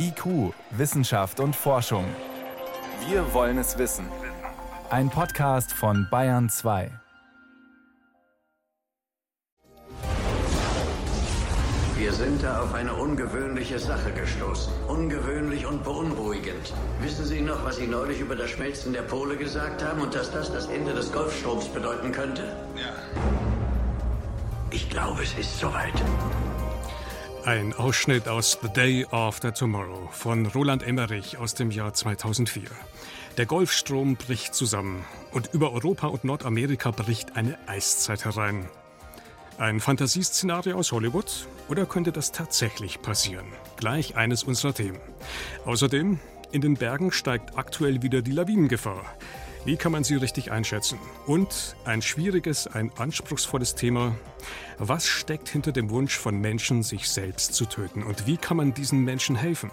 IQ, Wissenschaft und Forschung. Wir wollen es wissen. Ein Podcast von Bayern 2. Wir sind da auf eine ungewöhnliche Sache gestoßen. Ungewöhnlich und beunruhigend. Wissen Sie noch, was Sie neulich über das Schmelzen der Pole gesagt haben und dass das das Ende des Golfstroms bedeuten könnte? Ja. Ich glaube, es ist soweit. Ein Ausschnitt aus The Day After Tomorrow von Roland Emmerich aus dem Jahr 2004. Der Golfstrom bricht zusammen und über Europa und Nordamerika bricht eine Eiszeit herein. Ein Fantasieszenario aus Hollywood oder könnte das tatsächlich passieren? Gleich eines unserer Themen. Außerdem, in den Bergen steigt aktuell wieder die Lawinengefahr. Wie kann man sie richtig einschätzen? Und ein schwieriges, ein anspruchsvolles Thema. Was steckt hinter dem Wunsch von Menschen, sich selbst zu töten? Und wie kann man diesen Menschen helfen?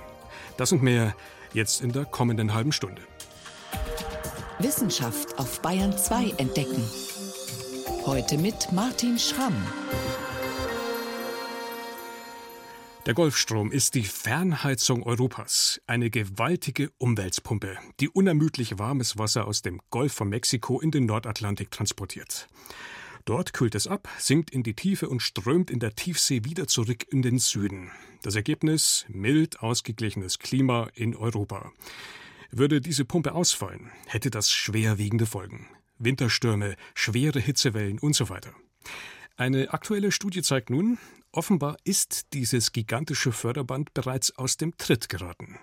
Das und mehr jetzt in der kommenden halben Stunde. Wissenschaft auf Bayern 2 entdecken. Heute mit Martin Schramm. Der Golfstrom ist die Fernheizung Europas, eine gewaltige Umweltpumpe, die unermüdlich warmes Wasser aus dem Golf von Mexiko in den Nordatlantik transportiert. Dort kühlt es ab, sinkt in die Tiefe und strömt in der Tiefsee wieder zurück in den Süden. Das Ergebnis mild ausgeglichenes Klima in Europa. Würde diese Pumpe ausfallen, hätte das schwerwiegende Folgen. Winterstürme, schwere Hitzewellen und so weiter. Eine aktuelle Studie zeigt nun, offenbar ist dieses gigantische Förderband bereits aus dem Tritt geraten.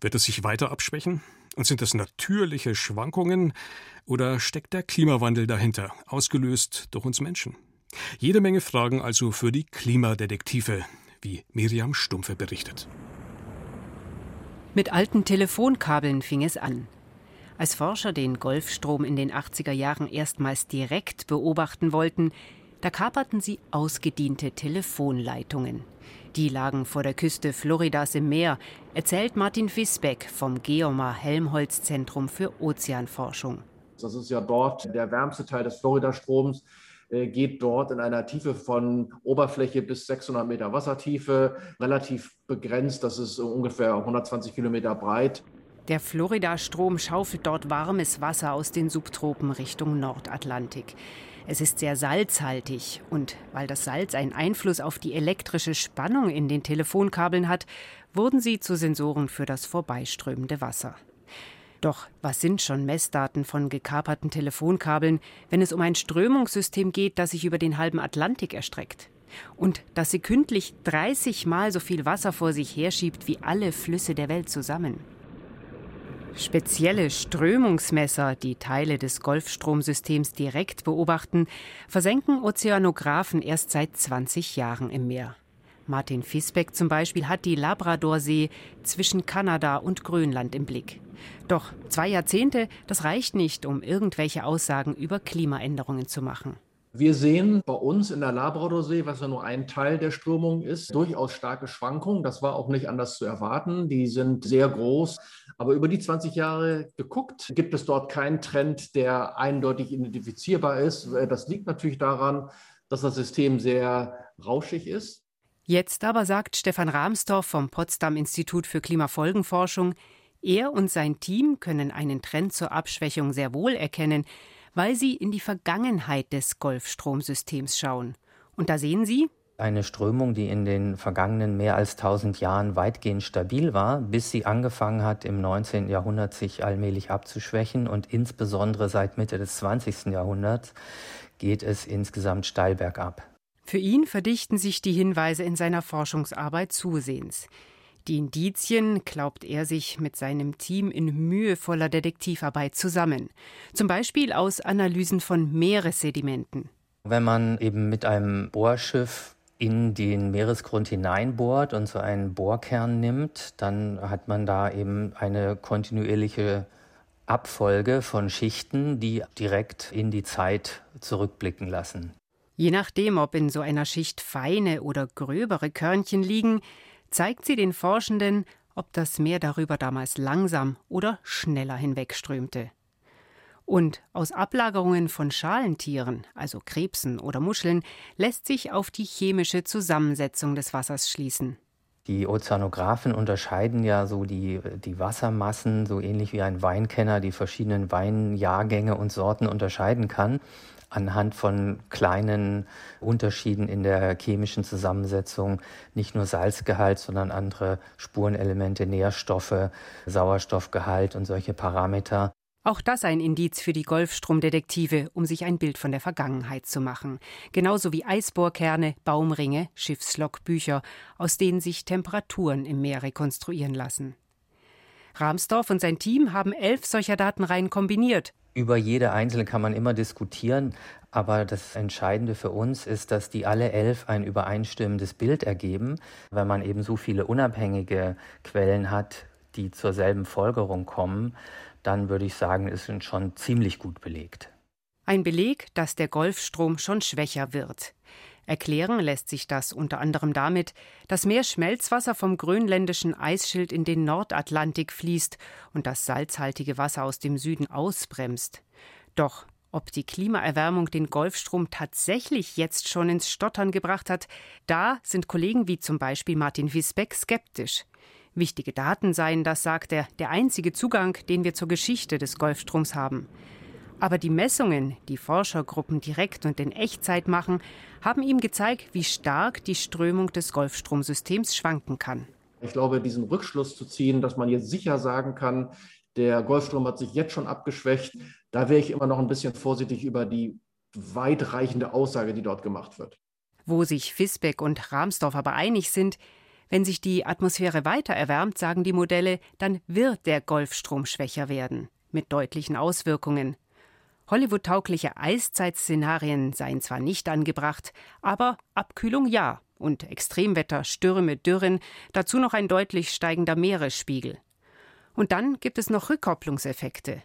Wird es sich weiter abschwächen? Und sind das natürliche Schwankungen oder steckt der Klimawandel dahinter, ausgelöst durch uns Menschen? Jede Menge Fragen also für die Klimadetektive, wie Miriam Stumpfe berichtet. Mit alten Telefonkabeln fing es an. Als Forscher den Golfstrom in den 80er Jahren erstmals direkt beobachten wollten, da kaperten sie ausgediente Telefonleitungen. Die lagen vor der Küste Floridas im Meer, erzählt Martin Fisbeck vom Geomar Helmholtz Zentrum für Ozeanforschung. Das ist ja dort der wärmste Teil des Floridastroms äh, geht dort in einer Tiefe von Oberfläche bis 600 Meter Wassertiefe, relativ begrenzt. Das ist ungefähr 120 Kilometer breit. Der Florida-Strom schaufelt dort warmes Wasser aus den Subtropen Richtung Nordatlantik. Es ist sehr salzhaltig und weil das Salz einen Einfluss auf die elektrische Spannung in den Telefonkabeln hat, wurden sie zu Sensoren für das vorbeiströmende Wasser. Doch was sind schon Messdaten von gekaperten Telefonkabeln, wenn es um ein Strömungssystem geht, das sich über den halben Atlantik erstreckt? Und das sekündlich 30 Mal so viel Wasser vor sich herschiebt wie alle Flüsse der Welt zusammen. Spezielle Strömungsmesser, die Teile des Golfstromsystems direkt beobachten, versenken Ozeanographen erst seit 20 Jahren im Meer. Martin Fisbeck zum Beispiel hat die Labradorsee zwischen Kanada und Grönland im Blick. Doch zwei Jahrzehnte, das reicht nicht, um irgendwelche Aussagen über Klimaänderungen zu machen. Wir sehen bei uns in der Labradorsee, was ja nur ein Teil der Strömung ist, durchaus starke Schwankungen. Das war auch nicht anders zu erwarten. Die sind sehr groß. Aber über die 20 Jahre geguckt, gibt es dort keinen Trend, der eindeutig identifizierbar ist. Das liegt natürlich daran, dass das System sehr rauschig ist. Jetzt aber sagt Stefan Rahmstorff vom Potsdam Institut für Klimafolgenforschung, er und sein Team können einen Trend zur Abschwächung sehr wohl erkennen, weil sie in die Vergangenheit des Golfstromsystems schauen. Und da sehen sie, eine Strömung, die in den vergangenen mehr als 1000 Jahren weitgehend stabil war, bis sie angefangen hat, im 19. Jahrhundert sich allmählich abzuschwächen und insbesondere seit Mitte des 20. Jahrhunderts geht es insgesamt steil bergab. Für ihn verdichten sich die Hinweise in seiner Forschungsarbeit zusehends. Die Indizien glaubt er sich mit seinem Team in mühevoller Detektivarbeit zusammen. Zum Beispiel aus Analysen von Meeressedimenten. Wenn man eben mit einem Bohrschiff in den Meeresgrund hineinbohrt und so einen Bohrkern nimmt, dann hat man da eben eine kontinuierliche Abfolge von Schichten, die direkt in die Zeit zurückblicken lassen. Je nachdem, ob in so einer Schicht feine oder gröbere Körnchen liegen, zeigt sie den Forschenden, ob das Meer darüber damals langsam oder schneller hinwegströmte. Und aus Ablagerungen von Schalentieren, also Krebsen oder Muscheln, lässt sich auf die chemische Zusammensetzung des Wassers schließen. Die Ozeanographen unterscheiden ja so die, die Wassermassen, so ähnlich wie ein Weinkenner die verschiedenen Weinjahrgänge und Sorten unterscheiden kann, anhand von kleinen Unterschieden in der chemischen Zusammensetzung, nicht nur Salzgehalt, sondern andere Spurenelemente, Nährstoffe, Sauerstoffgehalt und solche Parameter. Auch das ein Indiz für die Golfstromdetektive, um sich ein Bild von der Vergangenheit zu machen. Genauso wie Eisbohrkerne, Baumringe, Schiffslogbücher, aus denen sich Temperaturen im Meer rekonstruieren lassen. Rahmsdorf und sein Team haben elf solcher Datenreihen kombiniert. Über jede einzelne kann man immer diskutieren, aber das Entscheidende für uns ist, dass die alle elf ein übereinstimmendes Bild ergeben. Wenn man eben so viele unabhängige Quellen hat, die zur selben Folgerung kommen, dann würde ich sagen, ist schon ziemlich gut belegt. Ein Beleg, dass der Golfstrom schon schwächer wird. Erklären lässt sich das unter anderem damit, dass mehr Schmelzwasser vom grönländischen Eisschild in den Nordatlantik fließt und das salzhaltige Wasser aus dem Süden ausbremst. Doch ob die Klimaerwärmung den Golfstrom tatsächlich jetzt schon ins Stottern gebracht hat, da sind Kollegen wie zum Beispiel Martin Wisbeck skeptisch. Wichtige Daten seien, das sagt er, der einzige Zugang, den wir zur Geschichte des Golfstroms haben. Aber die Messungen, die Forschergruppen direkt und in Echtzeit machen, haben ihm gezeigt, wie stark die Strömung des Golfstromsystems schwanken kann. Ich glaube, diesen Rückschluss zu ziehen, dass man jetzt sicher sagen kann, der Golfstrom hat sich jetzt schon abgeschwächt, da wäre ich immer noch ein bisschen vorsichtig über die weitreichende Aussage, die dort gemacht wird. Wo sich Fisbeck und Rahmsdorf aber einig sind, wenn sich die Atmosphäre weiter erwärmt, sagen die Modelle, dann wird der Golfstrom schwächer werden, mit deutlichen Auswirkungen. Hollywood-taugliche Eiszeitszenarien seien zwar nicht angebracht, aber Abkühlung ja und Extremwetter, Stürme, Dürren, dazu noch ein deutlich steigender Meeresspiegel. Und dann gibt es noch Rückkopplungseffekte.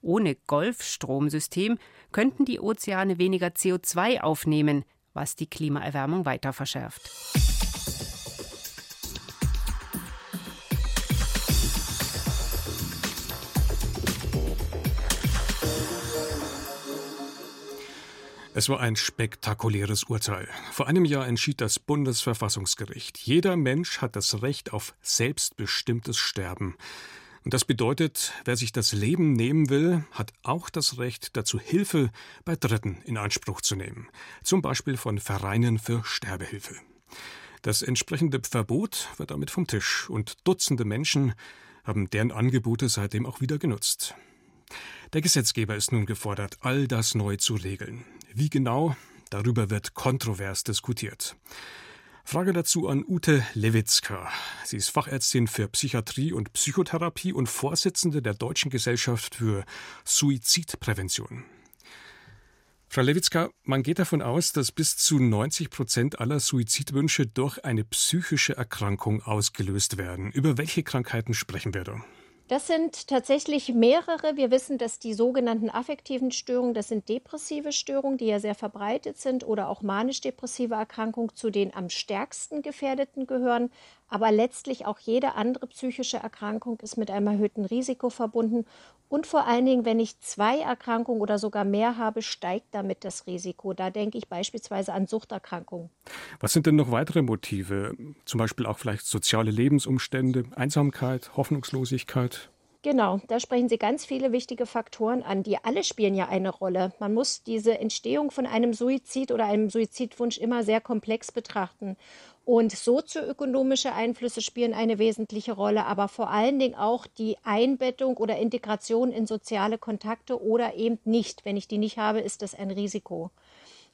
Ohne Golfstromsystem könnten die Ozeane weniger CO2 aufnehmen, was die Klimaerwärmung weiter verschärft. Es war ein spektakuläres Urteil. Vor einem Jahr entschied das Bundesverfassungsgericht, jeder Mensch hat das Recht auf selbstbestimmtes Sterben. Und das bedeutet, wer sich das Leben nehmen will, hat auch das Recht dazu, Hilfe bei Dritten in Anspruch zu nehmen, zum Beispiel von Vereinen für Sterbehilfe. Das entsprechende Verbot wird damit vom Tisch und Dutzende Menschen haben deren Angebote seitdem auch wieder genutzt. Der Gesetzgeber ist nun gefordert, all das neu zu regeln. Wie genau? Darüber wird kontrovers diskutiert. Frage dazu an Ute Lewitzka. Sie ist Fachärztin für Psychiatrie und Psychotherapie und Vorsitzende der Deutschen Gesellschaft für Suizidprävention. Frau Lewitzka, man geht davon aus, dass bis zu 90 Prozent aller Suizidwünsche durch eine psychische Erkrankung ausgelöst werden. Über welche Krankheiten sprechen wir da? Das sind tatsächlich mehrere. Wir wissen, dass die sogenannten affektiven Störungen, das sind depressive Störungen, die ja sehr verbreitet sind, oder auch manisch-depressive Erkrankungen zu den am stärksten gefährdeten gehören. Aber letztlich auch jede andere psychische Erkrankung ist mit einem erhöhten Risiko verbunden. Und vor allen Dingen, wenn ich zwei Erkrankungen oder sogar mehr habe, steigt damit das Risiko. Da denke ich beispielsweise an Suchterkrankungen. Was sind denn noch weitere Motive? Zum Beispiel auch vielleicht soziale Lebensumstände, Einsamkeit, Hoffnungslosigkeit? Genau, da sprechen Sie ganz viele wichtige Faktoren an, die alle spielen ja eine Rolle. Man muss diese Entstehung von einem Suizid oder einem Suizidwunsch immer sehr komplex betrachten. Und sozioökonomische Einflüsse spielen eine wesentliche Rolle, aber vor allen Dingen auch die Einbettung oder Integration in soziale Kontakte oder eben nicht. Wenn ich die nicht habe, ist das ein Risiko.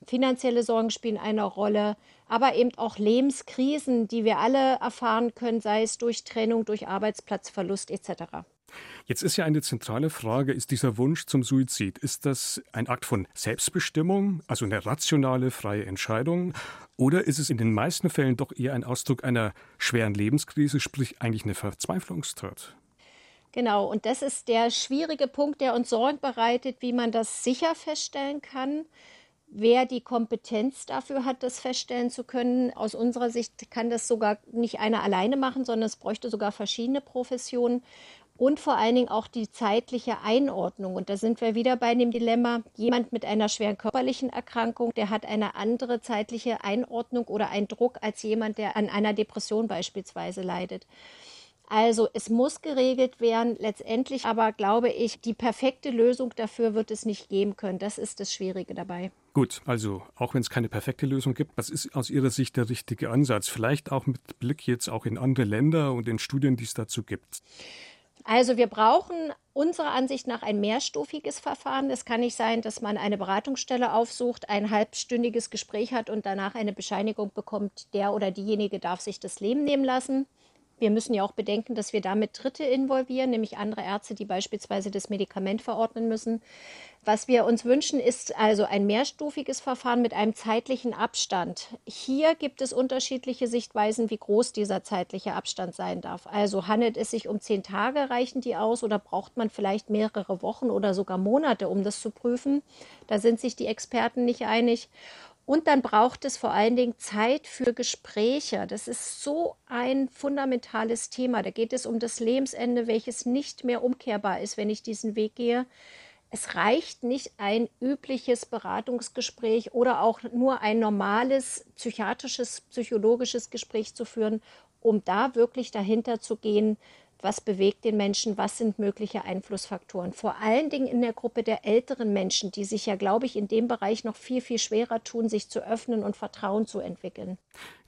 Finanzielle Sorgen spielen eine Rolle, aber eben auch Lebenskrisen, die wir alle erfahren können, sei es durch Trennung, durch Arbeitsplatzverlust etc. Jetzt ist ja eine zentrale Frage, ist dieser Wunsch zum Suizid, ist das ein Akt von Selbstbestimmung, also eine rationale, freie Entscheidung, oder ist es in den meisten Fällen doch eher ein Ausdruck einer schweren Lebenskrise, sprich eigentlich eine Verzweiflungstat? Genau, und das ist der schwierige Punkt, der uns Sorgen bereitet, wie man das sicher feststellen kann wer die Kompetenz dafür hat, das feststellen zu können. Aus unserer Sicht kann das sogar nicht einer alleine machen, sondern es bräuchte sogar verschiedene Professionen. Und vor allen Dingen auch die zeitliche Einordnung. Und da sind wir wieder bei dem Dilemma, jemand mit einer schweren körperlichen Erkrankung, der hat eine andere zeitliche Einordnung oder einen Druck als jemand, der an einer Depression beispielsweise leidet. Also es muss geregelt werden. Letztendlich aber glaube ich, die perfekte Lösung dafür wird es nicht geben können. Das ist das Schwierige dabei. Gut, also auch wenn es keine perfekte Lösung gibt, was ist aus Ihrer Sicht der richtige Ansatz? Vielleicht auch mit Blick jetzt auch in andere Länder und in Studien, die es dazu gibt. Also wir brauchen unserer Ansicht nach ein mehrstufiges Verfahren. Es kann nicht sein, dass man eine Beratungsstelle aufsucht, ein halbstündiges Gespräch hat und danach eine Bescheinigung bekommt, der oder diejenige darf sich das Leben nehmen lassen. Wir müssen ja auch bedenken, dass wir damit Dritte involvieren, nämlich andere Ärzte, die beispielsweise das Medikament verordnen müssen. Was wir uns wünschen, ist also ein mehrstufiges Verfahren mit einem zeitlichen Abstand. Hier gibt es unterschiedliche Sichtweisen, wie groß dieser zeitliche Abstand sein darf. Also handelt es sich um zehn Tage, reichen die aus oder braucht man vielleicht mehrere Wochen oder sogar Monate, um das zu prüfen? Da sind sich die Experten nicht einig. Und dann braucht es vor allen Dingen Zeit für Gespräche. Das ist so ein fundamentales Thema. Da geht es um das Lebensende, welches nicht mehr umkehrbar ist, wenn ich diesen Weg gehe. Es reicht nicht ein übliches Beratungsgespräch oder auch nur ein normales psychiatrisches, psychologisches Gespräch zu führen, um da wirklich dahinter zu gehen, was bewegt den Menschen, was sind mögliche Einflussfaktoren. Vor allen Dingen in der Gruppe der älteren Menschen, die sich ja, glaube ich, in dem Bereich noch viel, viel schwerer tun, sich zu öffnen und Vertrauen zu entwickeln.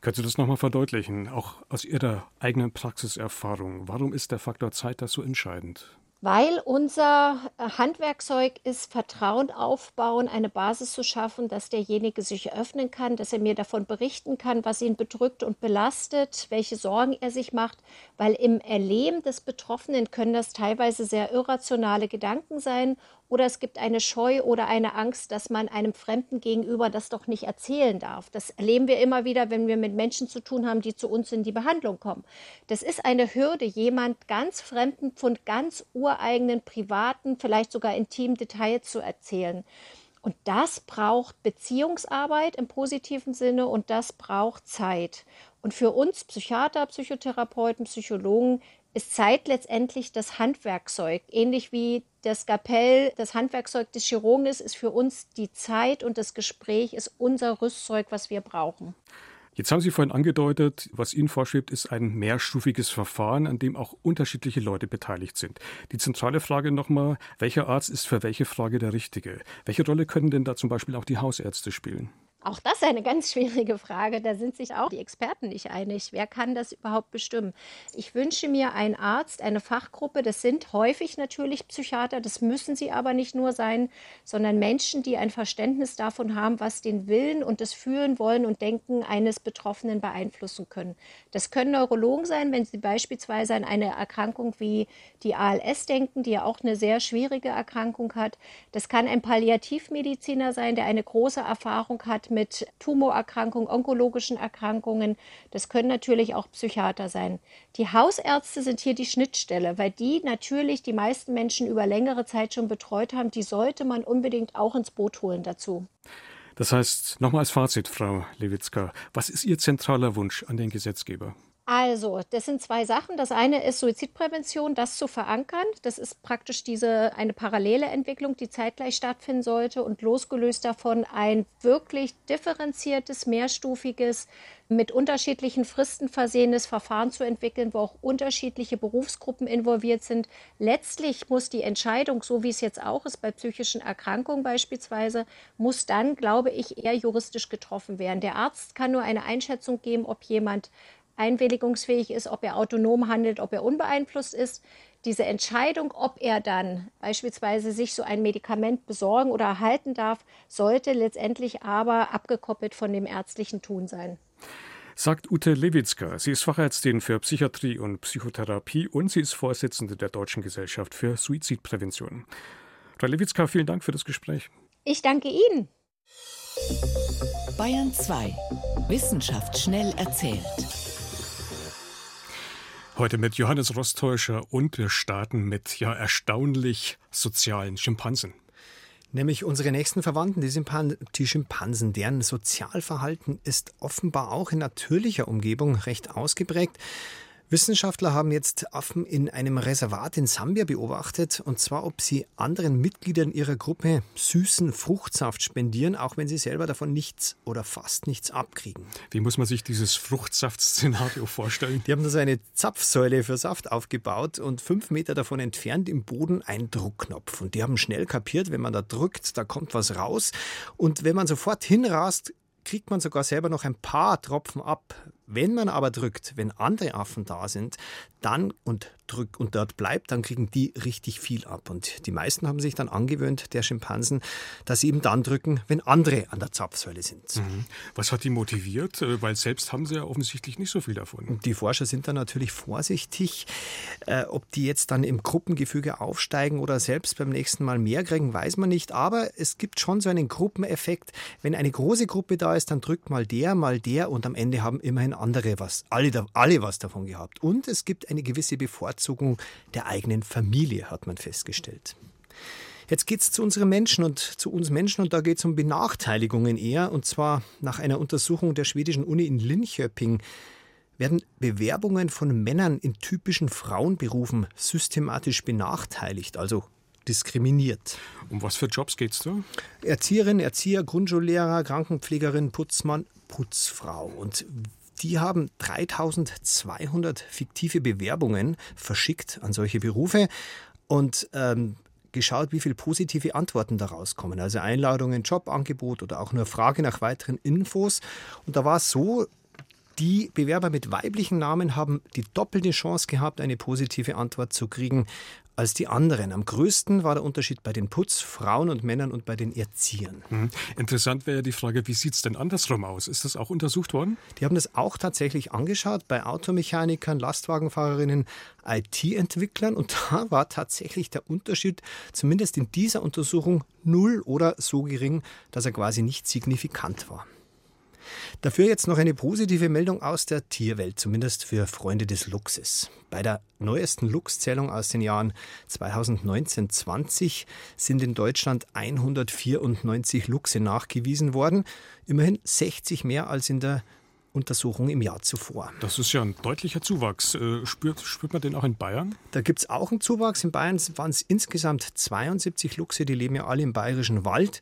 Können Sie das nochmal verdeutlichen, auch aus Ihrer eigenen Praxiserfahrung? Warum ist der Faktor Zeit da so entscheidend? Weil unser äh, Handwerkzeug ist, Vertrauen aufbauen, eine Basis zu schaffen, dass derjenige sich öffnen kann, dass er mir davon berichten kann, was ihn bedrückt und belastet, welche Sorgen er sich macht, weil im Erleben des Betroffenen können das teilweise sehr irrationale Gedanken sein oder es gibt eine Scheu oder eine Angst, dass man einem Fremden gegenüber das doch nicht erzählen darf. Das erleben wir immer wieder, wenn wir mit Menschen zu tun haben, die zu uns in die Behandlung kommen. Das ist eine Hürde, jemand ganz Fremden von ganz ureigenen, privaten, vielleicht sogar intimen Details zu erzählen. Und das braucht Beziehungsarbeit im positiven Sinne und das braucht Zeit. Und für uns Psychiater, Psychotherapeuten, Psychologen ist Zeit letztendlich das Handwerkzeug. Ähnlich wie das Skapell das Handwerkzeug des Chirurgen ist, ist für uns die Zeit und das Gespräch ist unser Rüstzeug, was wir brauchen. Jetzt haben Sie vorhin angedeutet, was Ihnen vorschwebt, ist ein mehrstufiges Verfahren, an dem auch unterschiedliche Leute beteiligt sind. Die zentrale Frage nochmal, welcher Arzt ist für welche Frage der richtige? Welche Rolle können denn da zum Beispiel auch die Hausärzte spielen? Auch das ist eine ganz schwierige Frage. Da sind sich auch die Experten nicht einig. Wer kann das überhaupt bestimmen? Ich wünsche mir einen Arzt, eine Fachgruppe. Das sind häufig natürlich Psychiater. Das müssen sie aber nicht nur sein, sondern Menschen, die ein Verständnis davon haben, was den Willen und das Fühlen, Wollen und Denken eines Betroffenen beeinflussen können. Das können Neurologen sein, wenn sie beispielsweise an eine Erkrankung wie die ALS denken, die ja auch eine sehr schwierige Erkrankung hat. Das kann ein Palliativmediziner sein, der eine große Erfahrung hat mit Tumorerkrankungen, onkologischen Erkrankungen. Das können natürlich auch Psychiater sein. Die Hausärzte sind hier die Schnittstelle, weil die natürlich die meisten Menschen über längere Zeit schon betreut haben. Die sollte man unbedingt auch ins Boot holen dazu. Das heißt, nochmal als Fazit, Frau Lewitzka, was ist Ihr zentraler Wunsch an den Gesetzgeber? Also, das sind zwei Sachen. Das eine ist Suizidprävention, das zu verankern. Das ist praktisch diese eine parallele Entwicklung, die zeitgleich stattfinden sollte und losgelöst davon ein wirklich differenziertes, mehrstufiges, mit unterschiedlichen Fristen versehenes Verfahren zu entwickeln, wo auch unterschiedliche Berufsgruppen involviert sind. Letztlich muss die Entscheidung, so wie es jetzt auch ist bei psychischen Erkrankungen beispielsweise, muss dann, glaube ich, eher juristisch getroffen werden. Der Arzt kann nur eine Einschätzung geben, ob jemand einwilligungsfähig ist, ob er autonom handelt, ob er unbeeinflusst ist. Diese Entscheidung, ob er dann beispielsweise sich so ein Medikament besorgen oder erhalten darf, sollte letztendlich aber abgekoppelt von dem ärztlichen Tun sein. Sagt Ute Lewitzka. Sie ist Fachärztin für Psychiatrie und Psychotherapie und sie ist Vorsitzende der Deutschen Gesellschaft für Suizidprävention. Frau Lewitzka, vielen Dank für das Gespräch. Ich danke Ihnen. Bayern 2. Wissenschaft schnell erzählt. Heute mit Johannes Rostäuscher und wir starten mit ja erstaunlich sozialen Schimpansen. Nämlich unsere nächsten Verwandten, die, Schimpan die Schimpansen. Deren Sozialverhalten ist offenbar auch in natürlicher Umgebung recht ausgeprägt. Wissenschaftler haben jetzt Affen in einem Reservat in Sambia beobachtet, und zwar, ob sie anderen Mitgliedern ihrer Gruppe süßen Fruchtsaft spendieren, auch wenn sie selber davon nichts oder fast nichts abkriegen. Wie muss man sich dieses Fruchtsaftszenario vorstellen? Die haben da so eine Zapfsäule für Saft aufgebaut und fünf Meter davon entfernt im Boden ein Druckknopf. Und die haben schnell kapiert, wenn man da drückt, da kommt was raus. Und wenn man sofort hinrast, kriegt man sogar selber noch ein paar Tropfen ab. Wenn man aber drückt, wenn andere Affen da sind, dann und drückt und dort bleibt, dann kriegen die richtig viel ab. Und die meisten haben sich dann angewöhnt, der Schimpansen, dass sie eben dann drücken, wenn andere an der Zapfsäule sind. Mhm. Was hat die motiviert? Äh, weil selbst haben sie ja offensichtlich nicht so viel davon. Die Forscher sind da natürlich vorsichtig. Äh, ob die jetzt dann im Gruppengefüge aufsteigen oder selbst beim nächsten Mal mehr kriegen, weiß man nicht. Aber es gibt schon so einen Gruppeneffekt. Wenn eine große Gruppe da ist, dann drückt mal der, mal der und am Ende haben immerhin andere was, alle, alle was davon gehabt. Und es gibt eine gewisse Bevorzugung der eigenen Familie, hat man festgestellt. Jetzt geht es zu unseren Menschen und zu uns Menschen und da geht es um Benachteiligungen eher. Und zwar nach einer Untersuchung der schwedischen Uni in Linköping werden Bewerbungen von Männern in typischen Frauenberufen systematisch benachteiligt, also diskriminiert. Um was für Jobs geht es da? Erzieherin, Erzieher, Grundschullehrer, Krankenpflegerin, Putzmann, Putzfrau. Und die haben 3200 fiktive Bewerbungen verschickt an solche Berufe und ähm, geschaut, wie viele positive Antworten daraus kommen. Also Einladungen, Jobangebot oder auch nur Frage nach weiteren Infos. Und da war es so, die Bewerber mit weiblichen Namen haben die doppelte Chance gehabt, eine positive Antwort zu kriegen als die anderen. Am größten war der Unterschied bei den Putzfrauen und Männern und bei den Erziehern. Mhm. Interessant wäre ja die Frage, wie sieht es denn andersrum aus? Ist das auch untersucht worden? Die haben das auch tatsächlich angeschaut bei Automechanikern, Lastwagenfahrerinnen, IT-Entwicklern und da war tatsächlich der Unterschied, zumindest in dieser Untersuchung, null oder so gering, dass er quasi nicht signifikant war. Dafür jetzt noch eine positive Meldung aus der Tierwelt, zumindest für Freunde des Luchses. Bei der neuesten Luchszählung aus den Jahren 2019-20 sind in Deutschland 194 Luchse nachgewiesen worden, immerhin 60 mehr als in der Untersuchung im Jahr zuvor. Das ist ja ein deutlicher Zuwachs. Äh, spürt, spürt man den auch in Bayern? Da gibt es auch einen Zuwachs. In Bayern waren es insgesamt 72 Luchse, die leben ja alle im bayerischen Wald.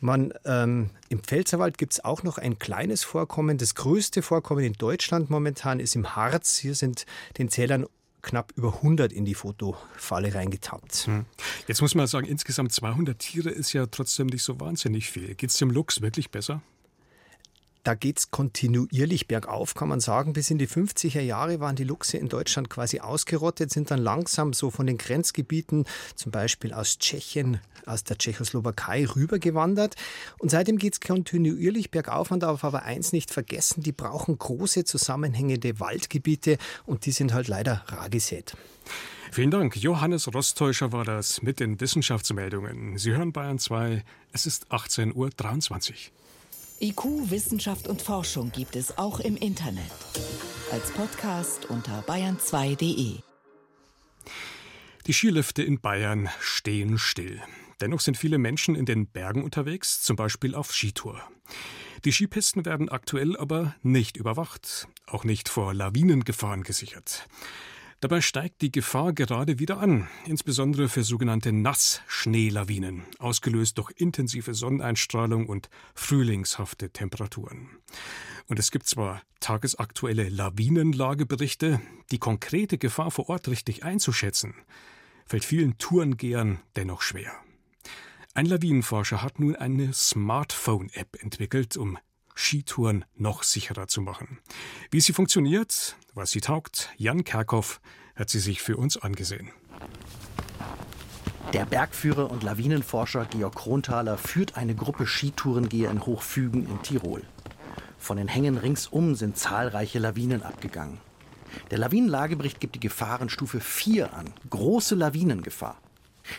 Man, ähm, Im Pfälzerwald gibt es auch noch ein kleines Vorkommen. Das größte Vorkommen in Deutschland momentan ist im Harz. Hier sind den Zählern knapp über 100 in die Fotofalle reingetappt. Hm. Jetzt muss man sagen, insgesamt 200 Tiere ist ja trotzdem nicht so wahnsinnig viel. Geht es dem Luchs wirklich besser? Da geht es kontinuierlich bergauf, kann man sagen. Bis in die 50er Jahre waren die Luchse in Deutschland quasi ausgerottet, sind dann langsam so von den Grenzgebieten, zum Beispiel aus Tschechien, aus der Tschechoslowakei rübergewandert. Und seitdem geht es kontinuierlich bergauf. Man darf aber eins nicht vergessen, die brauchen große zusammenhängende Waldgebiete und die sind halt leider rar gesät. Vielen Dank. Johannes Rostäuscher war das mit den Wissenschaftsmeldungen. Sie hören Bayern 2. Es ist 18.23 Uhr. IQ, Wissenschaft und Forschung gibt es auch im Internet. Als Podcast unter bayern2.de. Die Skilifte in Bayern stehen still. Dennoch sind viele Menschen in den Bergen unterwegs, zum Beispiel auf Skitour. Die Skipisten werden aktuell aber nicht überwacht, auch nicht vor Lawinengefahren gesichert. Dabei steigt die Gefahr gerade wieder an, insbesondere für sogenannte Nassschneelawinen, ausgelöst durch intensive Sonneneinstrahlung und frühlingshafte Temperaturen. Und es gibt zwar tagesaktuelle Lawinenlageberichte, die konkrete Gefahr vor Ort richtig einzuschätzen, fällt vielen Tourengehern dennoch schwer. Ein Lawinenforscher hat nun eine Smartphone-App entwickelt, um Skitouren noch sicherer zu machen. Wie sie funktioniert, was sie taugt, Jan Kerkhoff hat sie sich für uns angesehen. Der Bergführer und Lawinenforscher Georg Kronthaler führt eine Gruppe Skitourengeher in Hochfügen in Tirol. Von den Hängen ringsum sind zahlreiche Lawinen abgegangen. Der Lawinenlagebericht gibt die Gefahrenstufe 4 an. Große Lawinengefahr.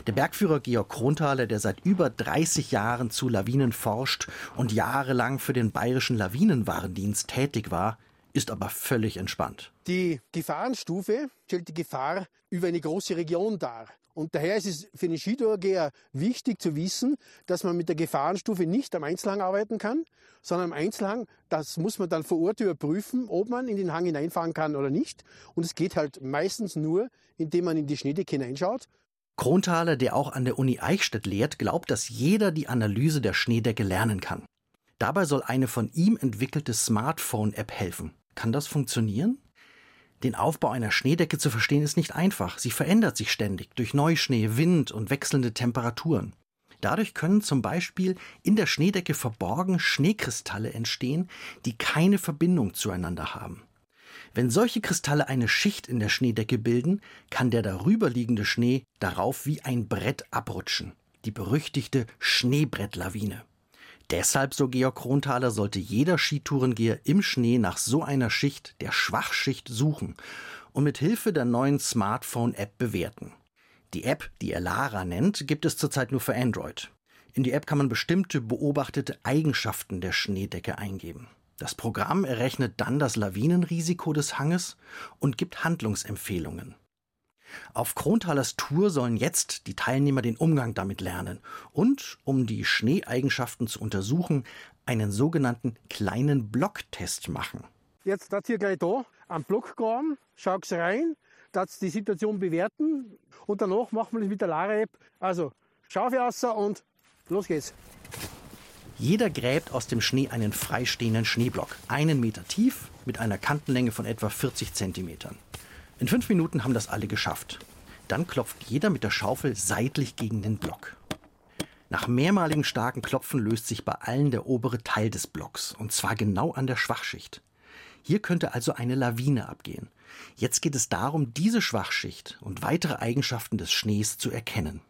Der Bergführer Georg Kronthaler, der seit über 30 Jahren zu Lawinen forscht und jahrelang für den bayerischen Lawinenwarndienst tätig war, ist aber völlig entspannt. Die Gefahrenstufe stellt die Gefahr über eine große Region dar. Und daher ist es für den Skitourgeher wichtig zu wissen, dass man mit der Gefahrenstufe nicht am Einzelhang arbeiten kann, sondern am Einzelhang, das muss man dann vor Ort überprüfen, ob man in den Hang hineinfahren kann oder nicht. Und es geht halt meistens nur, indem man in die Schneedecke hineinschaut. Kronthaler, der auch an der Uni Eichstätt lehrt, glaubt, dass jeder die Analyse der Schneedecke lernen kann. Dabei soll eine von ihm entwickelte Smartphone-App helfen. Kann das funktionieren? Den Aufbau einer Schneedecke zu verstehen ist nicht einfach. Sie verändert sich ständig durch Neuschnee, Wind und wechselnde Temperaturen. Dadurch können zum Beispiel in der Schneedecke verborgen Schneekristalle entstehen, die keine Verbindung zueinander haben. Wenn solche Kristalle eine Schicht in der Schneedecke bilden, kann der darüberliegende Schnee darauf wie ein Brett abrutschen. Die berüchtigte Schneebrettlawine. Deshalb, so Georg Kronthaler, sollte jeder Skitourengeher im Schnee nach so einer Schicht, der Schwachschicht, suchen und mit Hilfe der neuen Smartphone-App bewerten. Die App, die er Lara nennt, gibt es zurzeit nur für Android. In die App kann man bestimmte beobachtete Eigenschaften der Schneedecke eingeben. Das Programm errechnet dann das Lawinenrisiko des Hanges und gibt Handlungsempfehlungen. Auf Kronthalers Tour sollen jetzt die Teilnehmer den Umgang damit lernen und, um die Schneeeigenschaften zu untersuchen, einen sogenannten kleinen Blocktest machen. Jetzt das hier gleich da am Block graben, schaut rein, das die Situation bewerten und danach machen wir das mit der Lara-App. Also Schafe raus und los geht's. Jeder gräbt aus dem Schnee einen freistehenden Schneeblock, einen Meter tief, mit einer Kantenlänge von etwa 40 Zentimetern. In fünf Minuten haben das alle geschafft. Dann klopft jeder mit der Schaufel seitlich gegen den Block. Nach mehrmaligen starken Klopfen löst sich bei allen der obere Teil des Blocks, und zwar genau an der Schwachschicht. Hier könnte also eine Lawine abgehen. Jetzt geht es darum, diese Schwachschicht und weitere Eigenschaften des Schnees zu erkennen.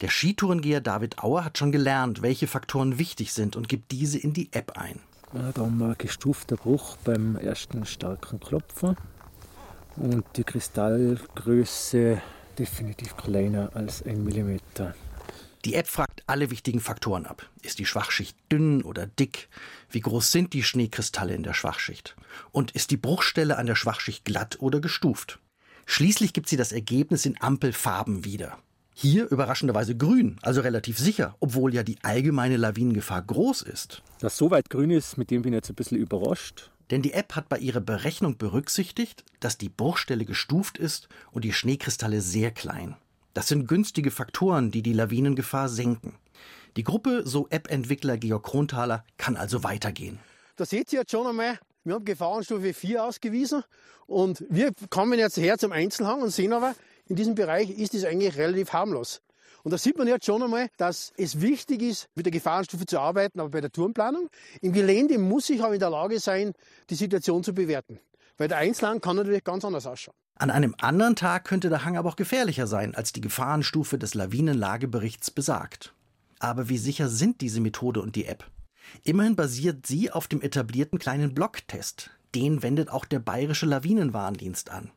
Der Skitourengeher David Auer hat schon gelernt, welche Faktoren wichtig sind und gibt diese in die App ein. Ja, da haben wir gestufter Bruch beim ersten starken Klopfen und die Kristallgröße definitiv kleiner als ein Millimeter. Die App fragt alle wichtigen Faktoren ab. Ist die Schwachschicht dünn oder dick? Wie groß sind die Schneekristalle in der Schwachschicht? Und ist die Bruchstelle an der Schwachschicht glatt oder gestuft? Schließlich gibt sie das Ergebnis in Ampelfarben wieder. Hier überraschenderweise grün, also relativ sicher, obwohl ja die allgemeine Lawinengefahr groß ist. Dass so weit grün ist, mit dem bin ich jetzt ein bisschen überrascht. Denn die App hat bei ihrer Berechnung berücksichtigt, dass die Bruchstelle gestuft ist und die Schneekristalle sehr klein. Das sind günstige Faktoren, die die Lawinengefahr senken. Die Gruppe, so App-Entwickler Georg Kronthaler, kann also weitergehen. Da seht ihr jetzt schon einmal, wir haben Gefahrenstufe 4 ausgewiesen und wir kommen jetzt her zum Einzelhang und sehen aber, in diesem Bereich ist es eigentlich relativ harmlos. Und da sieht man jetzt schon einmal, dass es wichtig ist, mit der Gefahrenstufe zu arbeiten, aber bei der Tourenplanung. Im Gelände muss ich aber in der Lage sein, die Situation zu bewerten. Weil der Einzelhang kann natürlich ganz anders ausschauen. An einem anderen Tag könnte der Hang aber auch gefährlicher sein, als die Gefahrenstufe des Lawinenlageberichts besagt. Aber wie sicher sind diese Methode und die App? Immerhin basiert sie auf dem etablierten kleinen Blocktest. Den wendet auch der Bayerische Lawinenwarndienst an.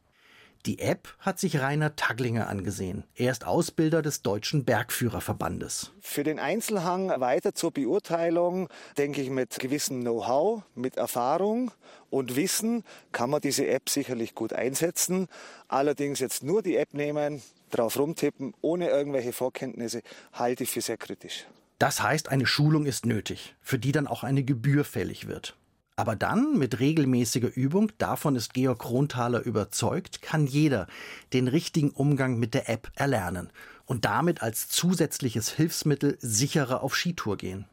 Die App hat sich Rainer Taglinger angesehen. Er ist Ausbilder des Deutschen Bergführerverbandes. Für den Einzelhang weiter zur Beurteilung, denke ich, mit gewissem Know-how, mit Erfahrung und Wissen kann man diese App sicherlich gut einsetzen. Allerdings jetzt nur die App nehmen, drauf rumtippen, ohne irgendwelche Vorkenntnisse, halte ich für sehr kritisch. Das heißt, eine Schulung ist nötig, für die dann auch eine Gebühr fällig wird. Aber dann, mit regelmäßiger Übung, davon ist Georg Kronthaler überzeugt, kann jeder den richtigen Umgang mit der App erlernen und damit als zusätzliches Hilfsmittel sicherer auf Skitour gehen.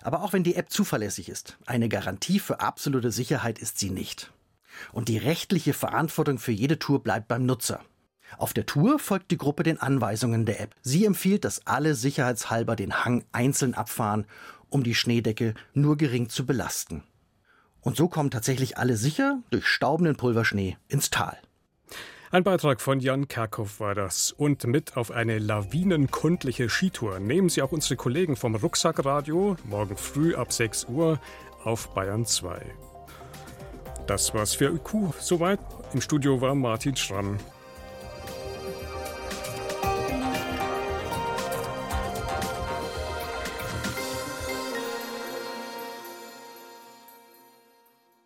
Aber auch wenn die App zuverlässig ist, eine Garantie für absolute Sicherheit ist sie nicht. Und die rechtliche Verantwortung für jede Tour bleibt beim Nutzer. Auf der Tour folgt die Gruppe den Anweisungen der App. Sie empfiehlt, dass alle sicherheitshalber den Hang einzeln abfahren, um die Schneedecke nur gering zu belasten. Und so kommen tatsächlich alle sicher durch staubenden Pulverschnee ins Tal. Ein Beitrag von Jan Kerkhoff war das. Und mit auf eine lawinenkundliche Skitour nehmen Sie auch unsere Kollegen vom Rucksackradio morgen früh ab 6 Uhr auf Bayern 2. Das war's für IQ. Soweit. Im Studio war Martin Schramm.